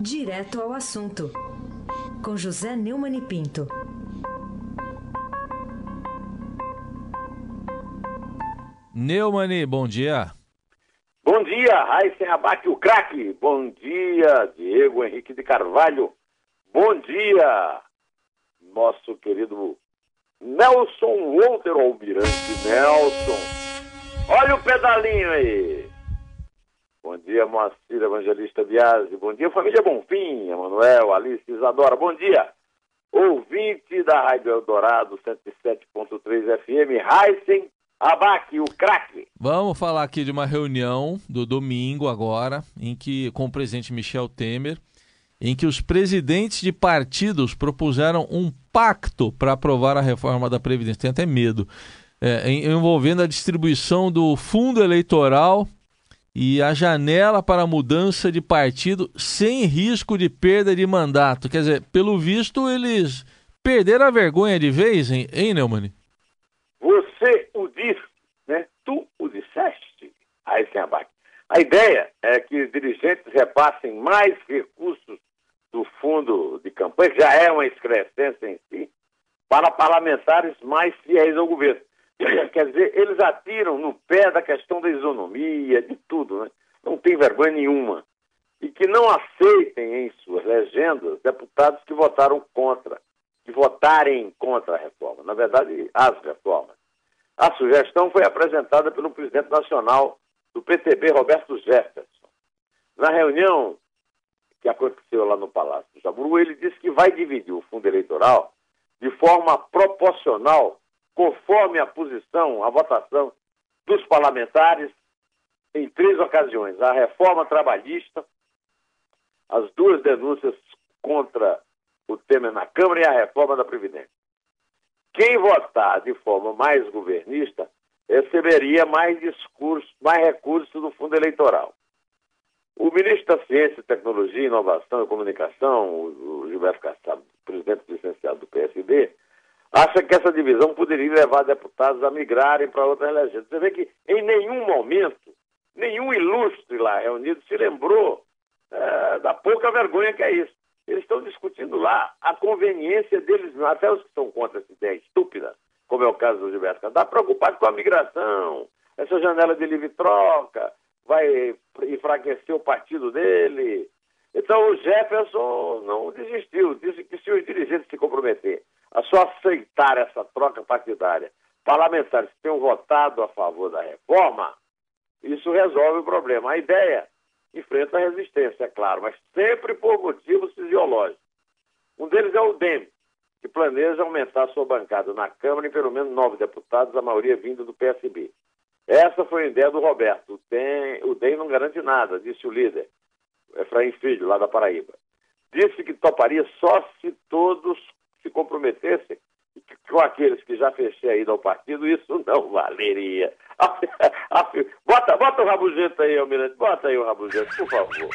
Direto ao assunto, com José Neumann e Pinto. Neumani, bom dia. Bom dia, Raíssen Abac, o craque. Bom dia, Diego Henrique de Carvalho. Bom dia, nosso querido Nelson Walter Almirante Nelson. Olha o pedalinho aí. Bom dia, Moacir Evangelista Biasi. Bom dia, família Bonfim, Emanuel, Alice, Isadora. Bom dia. Ouvinte da Rádio Eldorado 107.3 FM, Heisen Abac, o craque. Vamos falar aqui de uma reunião do domingo agora, em que com o presidente Michel Temer, em que os presidentes de partidos propuseram um pacto para aprovar a reforma da Previdência. Tem até medo. É, envolvendo a distribuição do fundo eleitoral e a janela para mudança de partido sem risco de perda de mandato. Quer dizer, pelo visto, eles perderam a vergonha de vez, hein, hein Neumann? Você o disse, né? Tu o disseste, Eisenbach. A ideia é que dirigentes repassem mais recursos do fundo de campanha, que já é uma excrescência em si, para parlamentares mais fiéis ao governo. Quer dizer, eles atiram no pé da questão da isonomia, de tudo, né? Não tem vergonha nenhuma. E que não aceitem em suas legendas deputados que votaram contra, que votarem contra a reforma. Na verdade, as reformas. A sugestão foi apresentada pelo presidente nacional do PTB, Roberto Jefferson. Na reunião que aconteceu lá no Palácio do Jaburu, ele disse que vai dividir o fundo eleitoral de forma proporcional conforme a posição, a votação dos parlamentares em três ocasiões: a reforma trabalhista, as duas denúncias contra o Temer na Câmara e a reforma da Previdência. Quem votar de forma mais governista receberia mais discurso, mais recursos do fundo eleitoral. O ministro da Ciência, Tecnologia, Inovação e Comunicação, o Gilberto Kassab, presidente licenciado do PSD, acha que essa divisão poderia levar deputados a migrarem para outras legendas. Você vê que em nenhum momento, nenhum ilustre lá reunido se lembrou é, da pouca vergonha que é isso. Eles estão discutindo lá a conveniência deles, até os que estão contra essa ideia estúpida, como é o caso do Gilberto está preocupado com a migração, essa janela de livre troca, vai enfraquecer o partido dele. Então o Jefferson não desistiu, disse que se os dirigentes se comprometer a só aceitar essa troca partidária, parlamentares que tenham votado a favor da reforma, isso resolve o problema. A ideia enfrenta a resistência, é claro, mas sempre por motivos fisiológicos. Um deles é o DEM, que planeja aumentar sua bancada na Câmara em pelo menos nove deputados, a maioria vindo do PSB. Essa foi a ideia do Roberto. O DEM, o DEM não garante nada, disse o líder, Efraim Filho, lá da Paraíba. Disse que toparia só se todos se comprometessem com aqueles que já fechei a ida ao partido, isso não valeria. Bota, bota o rabugento aí, Almirante, bota aí o rabugento, por favor.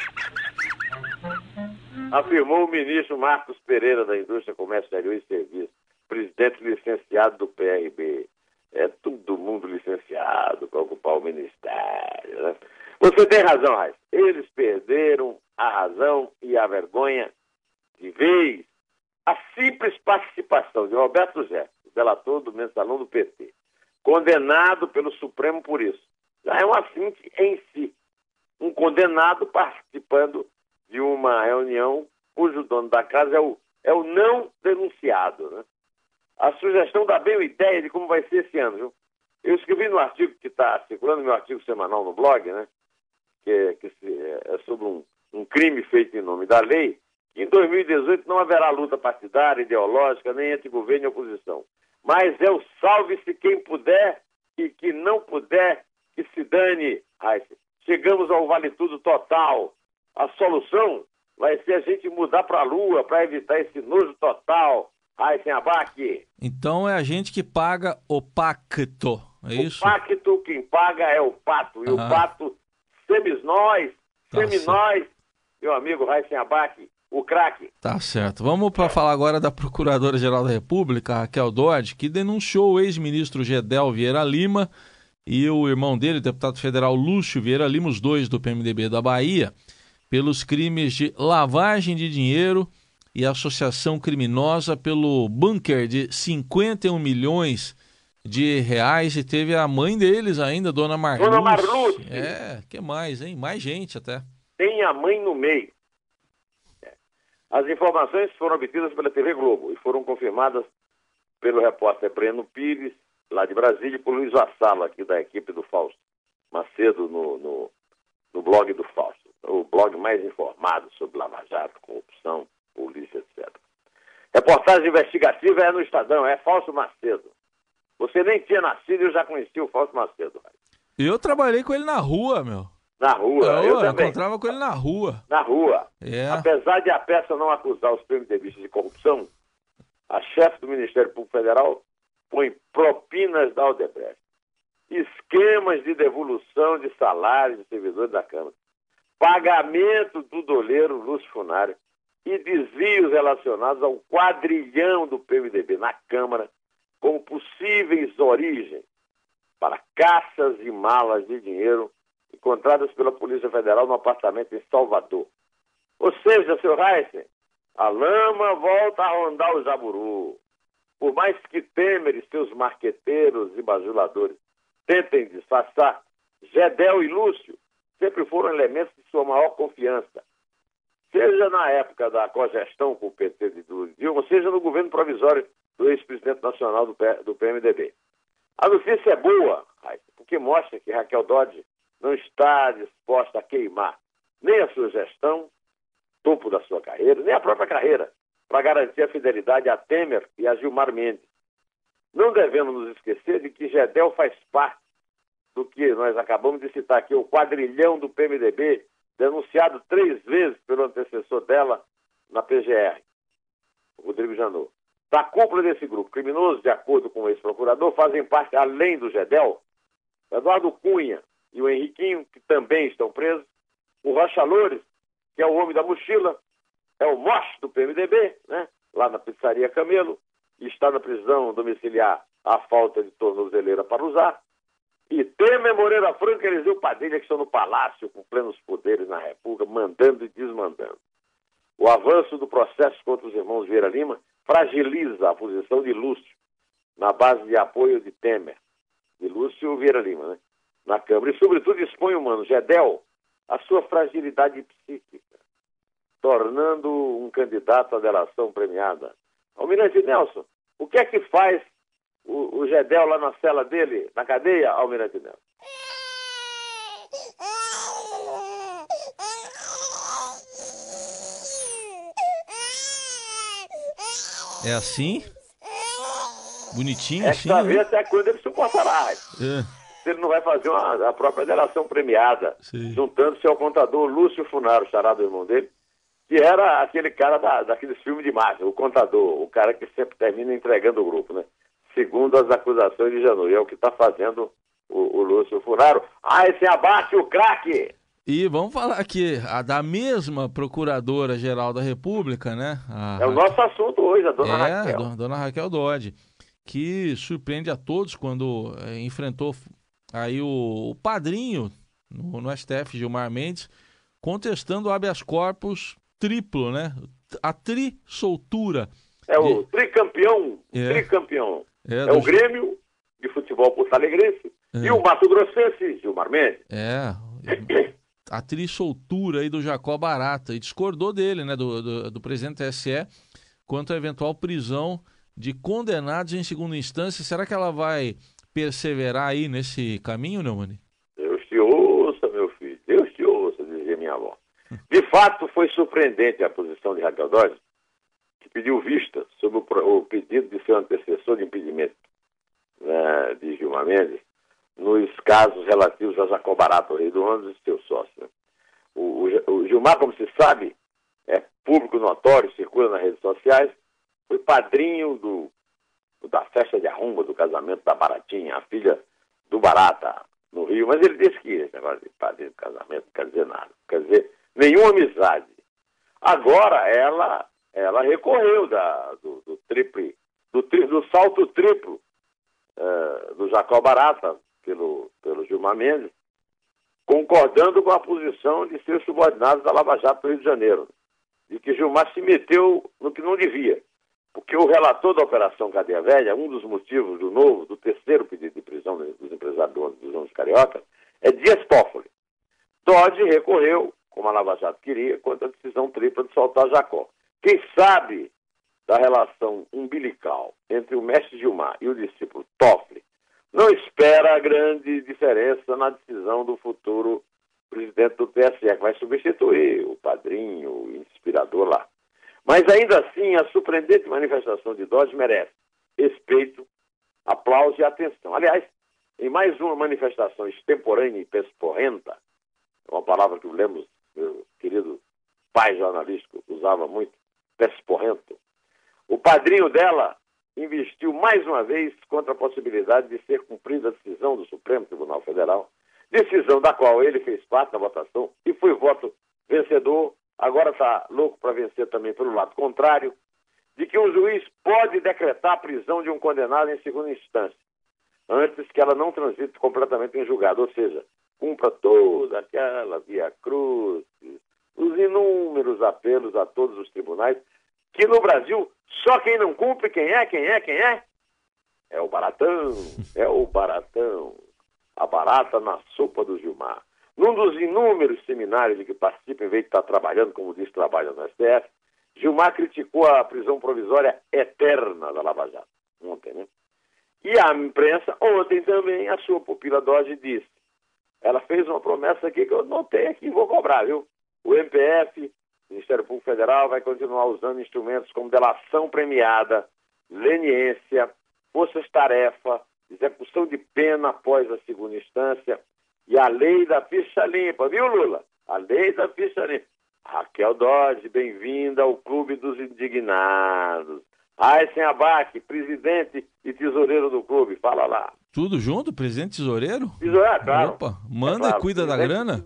Afirmou o ministro Marcos Pereira da Indústria, Comércio Exterior e Serviços, presidente licenciado do PRB. É todo mundo licenciado para ocupar o ministério. Né? Você tem razão, Raiz. Eles perderam a razão e a vergonha de vez a simples participação de Roberto Jefferson, delator do mensalão do PT, condenado pelo Supremo por isso, já é um assunto em si. Um condenado participando de uma reunião cujo dono da casa é o, é o não denunciado. Né? A sugestão dá bem a ideia de como vai ser esse ano. Viu? Eu escrevi no artigo que está circulando, meu artigo semanal no blog, né? que, que é sobre um, um crime feito em nome da lei, em 2018 não haverá luta partidária, ideológica, nem entre governo e oposição. Mas é o salve-se quem puder e que não puder, que se dane. chegamos ao vale tudo total. A solução vai ser a gente mudar para a Lua para evitar esse nojo total. Raíssen Abac. Então é a gente que paga o pacto, é isso? O pacto, quem paga é o pato. E o pato, semis nós, semi nós, meu amigo Raíssen Abac, o craque. Tá certo. Vamos para falar agora da Procuradora-Geral da República, Raquel Dodge, que denunciou o ex-ministro Gedel Vieira Lima e o irmão dele, o deputado federal Lúcio Vieira Lima, os dois do PMDB da Bahia, pelos crimes de lavagem de dinheiro e associação criminosa pelo bunker de 51 milhões de reais e teve a mãe deles ainda, Dona Marluce. Dona Marluce. É, que mais, hein? Mais gente até. Tem a mãe no meio. As informações foram obtidas pela TV Globo e foram confirmadas pelo repórter Breno Pires, lá de Brasília, e por Luiz Vassalo, aqui da equipe do Fausto Macedo, no, no, no blog do Fausto. O blog mais informado sobre Lava Jato, corrupção, polícia, etc. Reportagem investigativa é no Estadão, é Fausto Macedo. Você nem tinha nascido e eu já conhecia o Fausto Macedo. Eu trabalhei com ele na rua, meu. Na rua, eu, eu também. encontrava com ele na rua. Na rua. É. Apesar de a peça não acusar os PMDBistas de corrupção, a chefe do Ministério Público Federal põe propinas da Aldebrecht, esquemas de devolução de salários de servidores da Câmara, pagamento do doleiro Lúcio Funário e desvios relacionados ao quadrilhão do PMDB na Câmara como possíveis origens para caças e malas de dinheiro encontradas pela Polícia Federal no apartamento em Salvador. Ou seja, seu Heisen, a lama volta a rondar o jaburu. Por mais que Temer e seus marqueteiros e bajuladores tentem disfarçar, Gedel e Lúcio sempre foram elementos de sua maior confiança. Seja na época da cogestão com o PT de Dilma, seja no governo provisório do ex-presidente nacional do, PMDB. A notícia é boa, porque mostra que Raquel Dodge não está disposta a queimar nem a sua gestão, topo da sua carreira, nem a própria carreira, para garantir a fidelidade a Temer e a Gilmar Mendes. Não devemos nos esquecer de que Gedel faz parte do que nós acabamos de citar aqui, o quadrilhão do PMDB, denunciado três vezes pelo antecessor dela na PGR, Rodrigo Janot. Da cúpula desse grupo criminoso, de acordo com o ex-procurador, fazem parte, além do Gedel, Eduardo Cunha e o Henriquinho, que também estão presos, o Rocha Loures, que é o homem da mochila, é o moche do PMDB, né? lá na pizzaria Camelo, e está na prisão domiciliar à falta de tornozeleira para usar. E Temer Moreira Franco e Eliseu Padilha, que estão no palácio com plenos poderes na República, mandando e desmandando. O avanço do processo contra os irmãos Vieira Lima fragiliza a posição de Lúcio, na base de apoio de Temer, de Lúcio Vieira Lima, né? Na Câmara. E, sobretudo, expõe o mano Gedel a sua fragilidade psíquica, tornando um candidato à delação premiada. Almirante Nelson, o que é que faz o, o Gedel lá na cela dele, na cadeia, Almirante Nelson? É assim? Bonitinho é assim? É né? ver até quando ele suportará. É. Se ele não vai fazer uma, a própria delação premiada, juntando-se ao contador Lúcio Funaro, chará do irmão dele, que era aquele cara da, daqueles filmes de máfia, o contador, o cara que sempre termina entregando o grupo, né? Segundo as acusações de Janui, é o que está fazendo o, o Lúcio Funaro. Ah, esse abate o craque! E vamos falar aqui, a da mesma Procuradora-Geral da República, né? A, é o nosso assunto hoje, a dona é, Raquel. A dona Raquel Dodge, que surpreende a todos quando é, enfrentou aí o, o padrinho no, no, STF, Gilmar Mendes, contestando o habeas corpus triplo, né? A tri-soltura. É o tricampeão, é. tricampeão. É, é do... o Grêmio de futebol Porto Alegrense e o Mato Grossense, Gilmar Mendes. É, a soltura aí do Jacó Barata e discordou dele, né, do, do, do presidente TSE, quanto à eventual prisão de condenados em segunda instância. Será que ela vai perseverar aí nesse caminho, Neumani? Deus te ouça, meu filho, Deus te ouça, dizia minha avó. De fato, foi surpreendente a posição de Raquel Dodge, que pediu vista sobre o, pedido de seu antecessor de impedimento né, de Gilmar Mendes, nos casos relativos a Jacobarato, Rei do Ônibus e seu sócio. Né? O, o, o, Gilmar, como se sabe, é público notório, circula nas redes sociais, foi padrinho do, da festa de arrumba do casamento da Baratinha, a filha do Barata, no Rio, mas ele disse que esse negócio de padrinho do casamento não quer dizer nada, não quer dizer nenhuma amizade. Agora ela, ela recorreu da, do, do triple, do, tri, do salto triplo uh, do Jacó Barata, pelo, pelo Gilmar Mendes, concordando com a posição de seus subordinados da Lava Jato do Rio de Janeiro, de que Gilmar se meteu no que não devia. Porque o relator da Operação Cadeia Velha, um dos motivos do novo, do terceiro pedido de prisão dos empresários dos anos carioca, é Dias Toffoli. Dodge recorreu, como a Lava Jato queria, contra a decisão tripla de soltar Jacó. Quem sabe da relação umbilical entre o mestre Gilmar e o discípulo Toffoli não espera grande diferença na decisão do futuro presidente do TSE, que vai substituir o padrinho, o inspirador lá. Mas ainda assim, a surpreendente manifestação de Dodge merece respeito, aplauso e atenção. Aliás, em mais uma manifestação extemporânea e pesporrenta, uma palavra que o Lemos, meu querido pai jornalístico, usava muito, pesporrento, o padrinho dela investiu mais uma vez contra a possibilidade de ser cumprida a decisão do Supremo Tribunal Federal, decisão da qual ele fez parte da votação e foi voto vencedor agora está louco para vencer também pelo lado contrário, de que um juiz pode decretar a prisão de um condenado em segunda instância, antes que ela não transite completamente em julgado, ou seja, cumpra toda aquela via cruz, os inúmeros apelos a todos os tribunais, que no Brasil só quem não cumpre, quem é, quem é, quem é? É o baratão, é o baratão. A barata na sopa do Gilmar. Num dos inúmeros seminários de que participa, em vez de estar trabalhando, como diz, trabalha no STF, Gilmar criticou a prisão provisória eterna da Lava Jato, ontem, né? E a imprensa, ontem também, a sua pupila Doge disse. Ela fez uma promessa aqui que eu notei aqui e vou cobrar, viu? O MPF, Ministério Público Federal, vai continuar usando instrumentos como delação premiada, leniência, forças-tarefa, execução de pena após a segunda instância, e a lei da ficha limpa, viu, Lula? A lei da ficha limpa. Raquel Dodge, bem-vinda ao Clube dos Indignados. Aysen Abac, presidente e tesoureiro do clube, fala lá. Tudo junto, presidente tesoureiro? Tesoureiro, claro. Opa, manda é claro, e cuida da grana?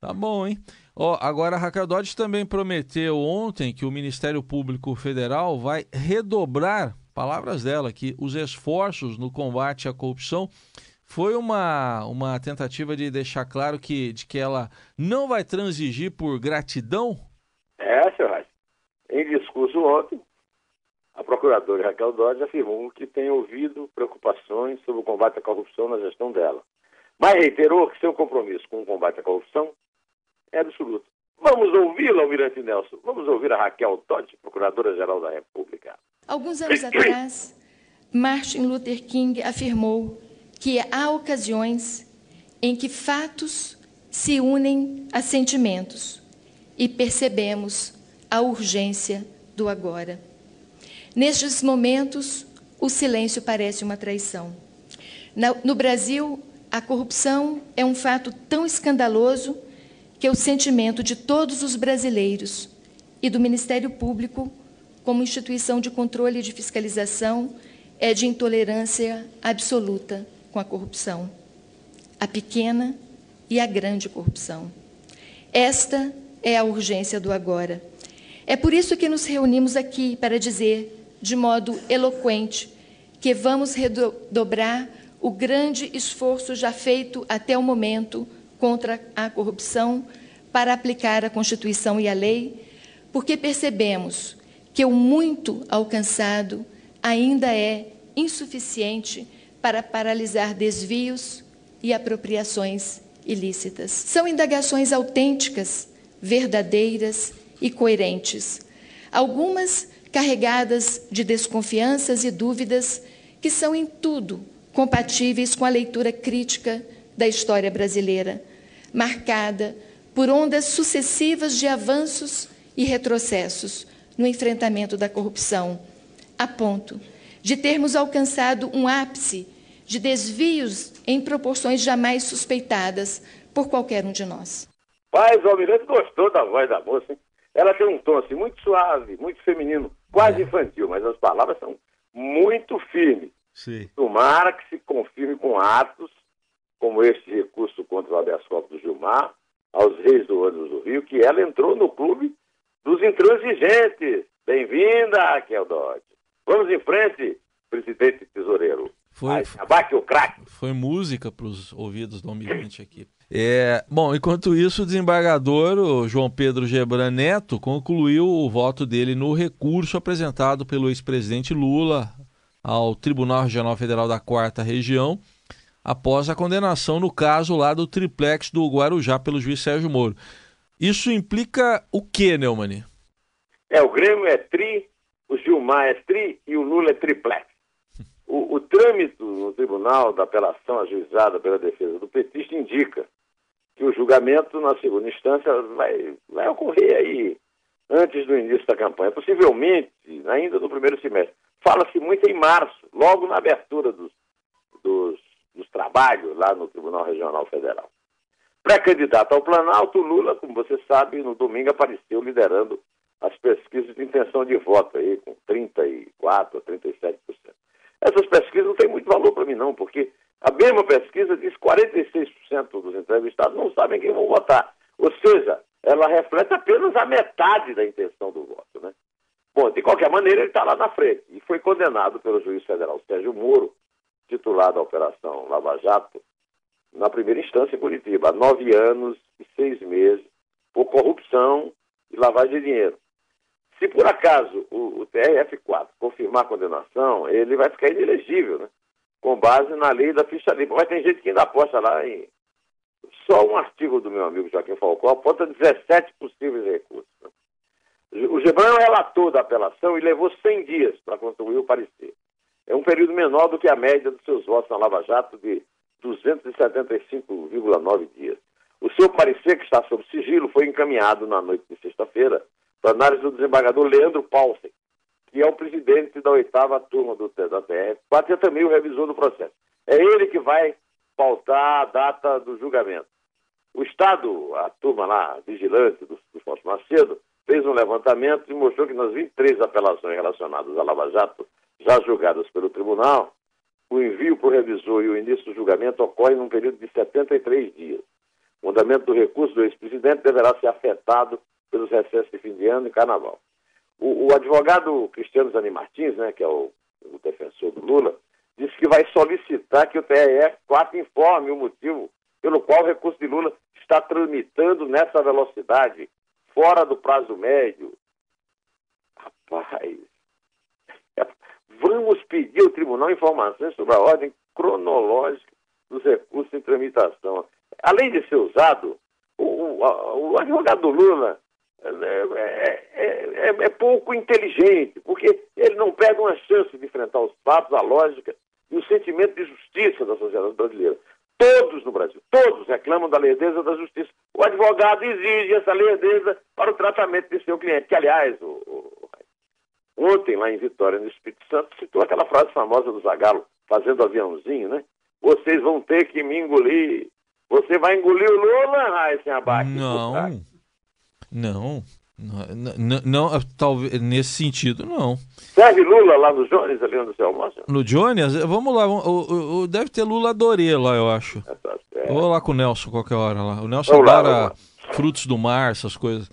Tá bom, hein? Ó, agora a Raquel Dodge também prometeu ontem que o Ministério Público Federal vai redobrar, palavras dela aqui, os esforços no combate à corrupção foi uma, uma tentativa de deixar claro que, de que ela não vai transigir por gratidão? É, senhor Reis. Em discurso ontem, a procuradora Raquel Dodge afirmou que tem ouvido preocupações sobre o combate à corrupção na gestão dela. Mas reiterou que seu compromisso com o combate à corrupção é absoluto. Vamos ouvi-la, Almirante Nelson. Vamos ouvir a Raquel Dodge, Procuradora-Geral da República. Alguns anos atrás, Martin Luther King afirmou que há ocasiões em que fatos se unem a sentimentos e percebemos a urgência do agora. Nestes momentos, o silêncio parece uma traição. No Brasil, a corrupção é um fato tão escandaloso que o sentimento de todos os brasileiros e do Ministério Público, como instituição de controle e de fiscalização, é de intolerância absoluta com a corrupção, a pequena e a grande corrupção. Esta é a urgência do agora. É por isso que nos reunimos aqui para dizer, de modo eloquente, que vamos redobrar o grande esforço já feito até o momento contra a corrupção para aplicar a Constituição e a lei, porque percebemos que o muito alcançado ainda é insuficiente para paralisar desvios e apropriações ilícitas. São indagações autênticas, verdadeiras e coerentes. Algumas carregadas de desconfianças e dúvidas que são em tudo compatíveis com a leitura crítica da história brasileira, marcada por ondas sucessivas de avanços e retrocessos no enfrentamento da corrupção, a ponto de termos alcançado um ápice de desvios em proporções jamais suspeitadas por qualquer um de nós. Paz, o Almirante gostou da voz da moça, hein? Ela tem um tom assim, muito suave, muito feminino, quase é. infantil, mas as palavras são muito firmes. Sim. Tomara que se confirme com atos, como este recurso contra o habeas corpus do Gilmar, aos reis do ônibus do Rio, que ela entrou no clube dos intransigentes. Bem-vinda, Raquel Dodge. Vamos em frente, presidente tesoureiro. Foi, abaque o craque. Foi música para os ouvidos do almirante aqui. É, bom, enquanto isso, o desembargador o João Pedro Gebran Neto concluiu o voto dele no recurso apresentado pelo ex-presidente Lula ao Tribunal Regional Federal da Quarta Região após a condenação no caso lá do triplex do Guarujá pelo juiz Sérgio Moro. Isso implica o que, Neumann? É, o Grêmio é tri, o Gilmar é tri e o Lula é triplex. O, o no tribunal da apelação ajuizada pela defesa do petista indica que o julgamento na segunda instância vai, vai ocorrer aí antes do início da campanha, possivelmente ainda no primeiro semestre. Fala-se muito em março, logo na abertura dos, dos, dos trabalhos lá no Tribunal Regional Federal. Pré-candidato ao Planalto, Lula, como você sabe, no domingo apareceu liderando as pesquisas de intenção de voto aí, com 34% a 37%. Essas pesquisas não têm muito valor para mim, não, porque a mesma pesquisa diz que 46% dos entrevistados não sabem quem vão votar. Ou seja, ela reflete apenas a metade da intenção do voto, né? Bom, de qualquer maneira, ele está lá na frente e foi condenado pelo juiz federal Sérgio Moro, titular da Operação Lava Jato, na primeira instância em Curitiba, há nove anos e seis meses, por corrupção e lavagem de dinheiro. Se por acaso o, o TRF4 confirmar a condenação, ele vai ficar inelegível, né? com base na lei da ficha limpa. Mas tem gente que ainda aposta lá em. Só um artigo do meu amigo Joaquim Falcão aponta 17 possíveis recursos. Né? O Gebran é o relator da apelação e levou 100 dias para construir o parecer. É um período menor do que a média dos seus votos na Lava Jato de 275,9 dias. O seu parecer, que está sob sigilo, foi encaminhado na noite de sexta-feira para análise do desembargador Leandro Paulsen, que é o presidente da oitava turma do, da TR, também o revisor do processo. É ele que vai pautar a data do julgamento. O Estado, a turma lá, vigilante do, do Macedo, fez um levantamento e mostrou que nas 23 apelações relacionadas à Lava Jato, já julgadas pelo tribunal, o envio para o revisor e o início do julgamento ocorrem num período de 73 dias. O andamento do recurso do ex-presidente deverá ser afetado pelos recessos de fim de ano e carnaval. O, o advogado Cristiano Zani Martins, né, que é o, o, defensor do Lula, disse que vai solicitar que o TRF4 informe o motivo pelo qual o recurso de Lula está tramitando nessa velocidade, fora do prazo médio. Rapaz, vamos pedir ao tribunal informações sobre a ordem cronológica dos recursos em tramitação. Além de ser usado, o, o, o advogado do Lula é, é, é, é, pouco inteligente, porque ele não pega uma chance de enfrentar os fatos, a lógica e o sentimento de justiça da sociedade brasileira. Todos no Brasil, todos reclamam da lerdeza da justiça. O advogado exige essa lerdeza para o tratamento de seu cliente, que, aliás, o, o, ontem, lá em Vitória, no Espírito Santo, citou aquela frase famosa do Zagalo, fazendo aviãozinho, né? Vocês vão ter que me engolir. Você vai engolir o Lula, Raíssa Abac? Não. Não, não, não, talvez nesse sentido não. Serve Lula lá no Jones, ali onde você almoça? No Jones? Vamos lá, o, o, deve ter Lula Dorê lá, eu acho. É, tá Vou lá com o Nelson qualquer hora lá. O Nelson vamos adora lá, frutos do mar, essas coisas.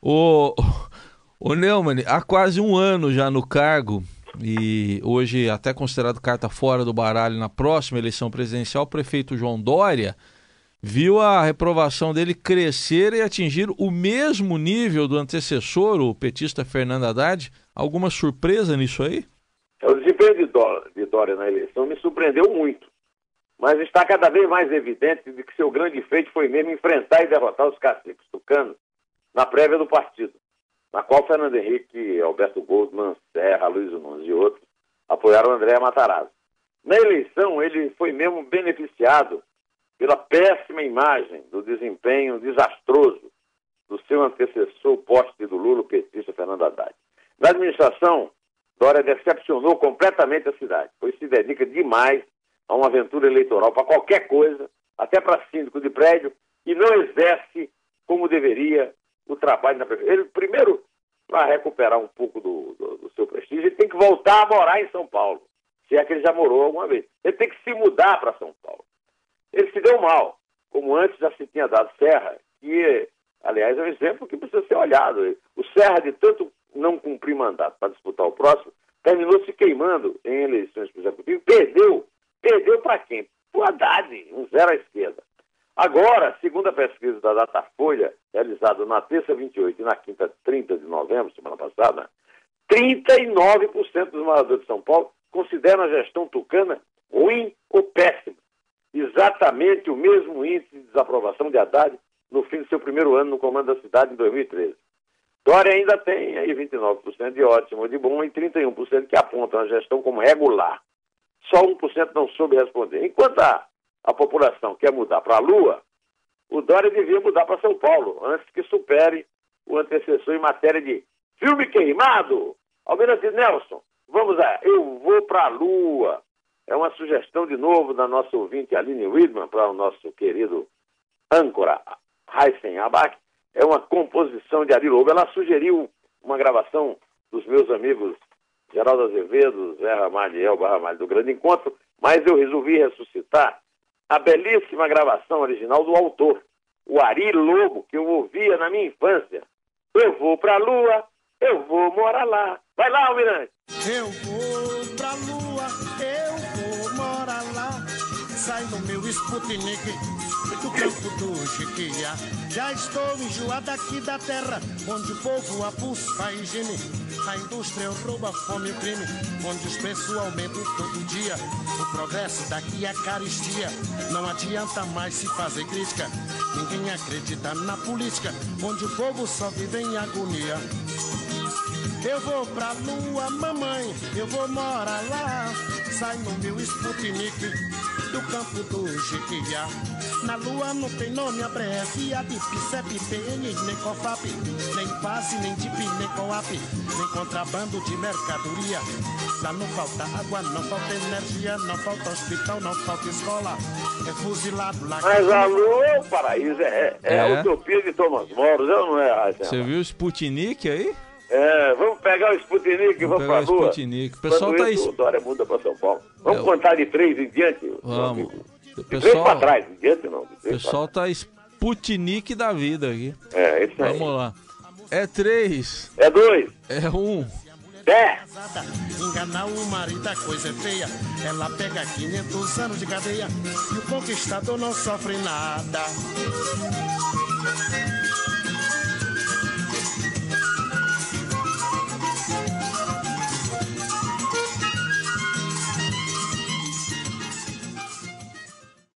O, o Neumann, há quase um ano já no cargo, e hoje até considerado carta fora do baralho na próxima eleição presidencial, o prefeito João Dória viu a reprovação dele crescer e atingir o mesmo nível do antecessor, o petista Fernando Haddad. Alguma surpresa nisso aí? É, o desempenho de Dória, de Dória na eleição me surpreendeu muito. Mas está cada vez mais evidente de que seu grande feito foi mesmo enfrentar e derrotar os caciques tucanos na prévia do partido, na qual Fernando Henrique, Alberto Goldman, Serra, Luiz Nunes e outros apoiaram André Matarazzo. Na eleição, ele foi mesmo beneficiado pela péssima imagem do desempenho desastroso do seu antecessor poste do Lula, o petista Fernando Haddad. Na administração, Dória decepcionou completamente a cidade, pois se dedica demais a uma aventura eleitoral para qualquer coisa, até para síndico de prédio, e não exerce como deveria o trabalho na prefeitura. Ele, primeiro, para recuperar um pouco do, do, do, seu prestígio, ele tem que voltar a morar em São Paulo, se é que ele já morou alguma vez. Ele tem que se mudar para São Paulo. Ele se deu mal, como antes já se tinha dado Serra, que, aliás, é um exemplo que precisa ser olhado. O Serra, de tanto não cumprir mandato para disputar o próximo, terminou se queimando em eleições para o executivo, perdeu. Perdeu para quem? Para o Haddad, um zero à esquerda. Agora, segundo a pesquisa da Datafolha, realizada na terça 28 e na quinta 30 de novembro, semana passada, 39% dos moradores de São Paulo consideram a gestão tucana ruim ou péssima. Exatamente o mesmo índice de desaprovação de Haddad no fim do seu primeiro ano no comando da cidade em 2013. Dória ainda tem aí 29% de ótimo, de bom e 31% que apontam a gestão como regular. Só 1% não soube responder. Enquanto a, a população quer mudar para a Lua, o Dória devia mudar para São Paulo, antes que supere o antecessor em matéria de filme queimado. Almirante Nelson, vamos lá, eu vou para a Lua. É uma sugestão de novo da nossa ouvinte Aline Widman para o nosso querido âncora Heisen Abac é uma composição de Ari Lobo. Ela sugeriu uma gravação dos meus amigos Geraldo Azevedo, Zé Ramalho e Elba Ramalho do Grande Encontro, mas eu resolvi ressuscitar a belíssima gravação original do autor, o Ari Lobo, que eu ouvia na minha infância. Eu vou pra lua, eu vou morar lá. Vai lá, Almirante! Eu vou pra lua, Sai no meu Sputnik do campo do Chiquia. Já estou enjoado aqui da terra, onde o povo abusa a higiene. A indústria rouba fome e crime, onde os preços aumentam todo dia. O progresso daqui é caristia, não adianta mais se fazer crítica. Ninguém acredita na política, onde o povo só vive em agonia. Eu vou pra lua, mamãe, eu vou morar lá. Sai no meu Sputnik do campo do Jequiá. Na lua não tem nome abreviado, PICEP, PN, nem COFAP, nem base, nem DIP, nem COAP, nem contrabando de mercadoria. Lá não falta água, não falta energia, não falta hospital, não falta escola. É fuzilado lá. Mas a lua é o paraíso, é, é, é. a utopia de Thomas Moros, eu não é? Você viu o Sputnik aí? É, vamos pegar o Sputnik e vamos, vamos pra rua. Sputnik. O pessoal Quando tá isso, o Dória muda pra São Paulo. Vamos é, contar de três em diante? Vamos. De pessoal, três pra trás, em diante não. O pessoal tá Sputnik da vida aqui. É, isso aí. Vamos lá. É três. É dois. É um. É. Enganar o marido, a coisa é feia. Ela pega 500 anos de cadeia e o conquistador não sofre nada.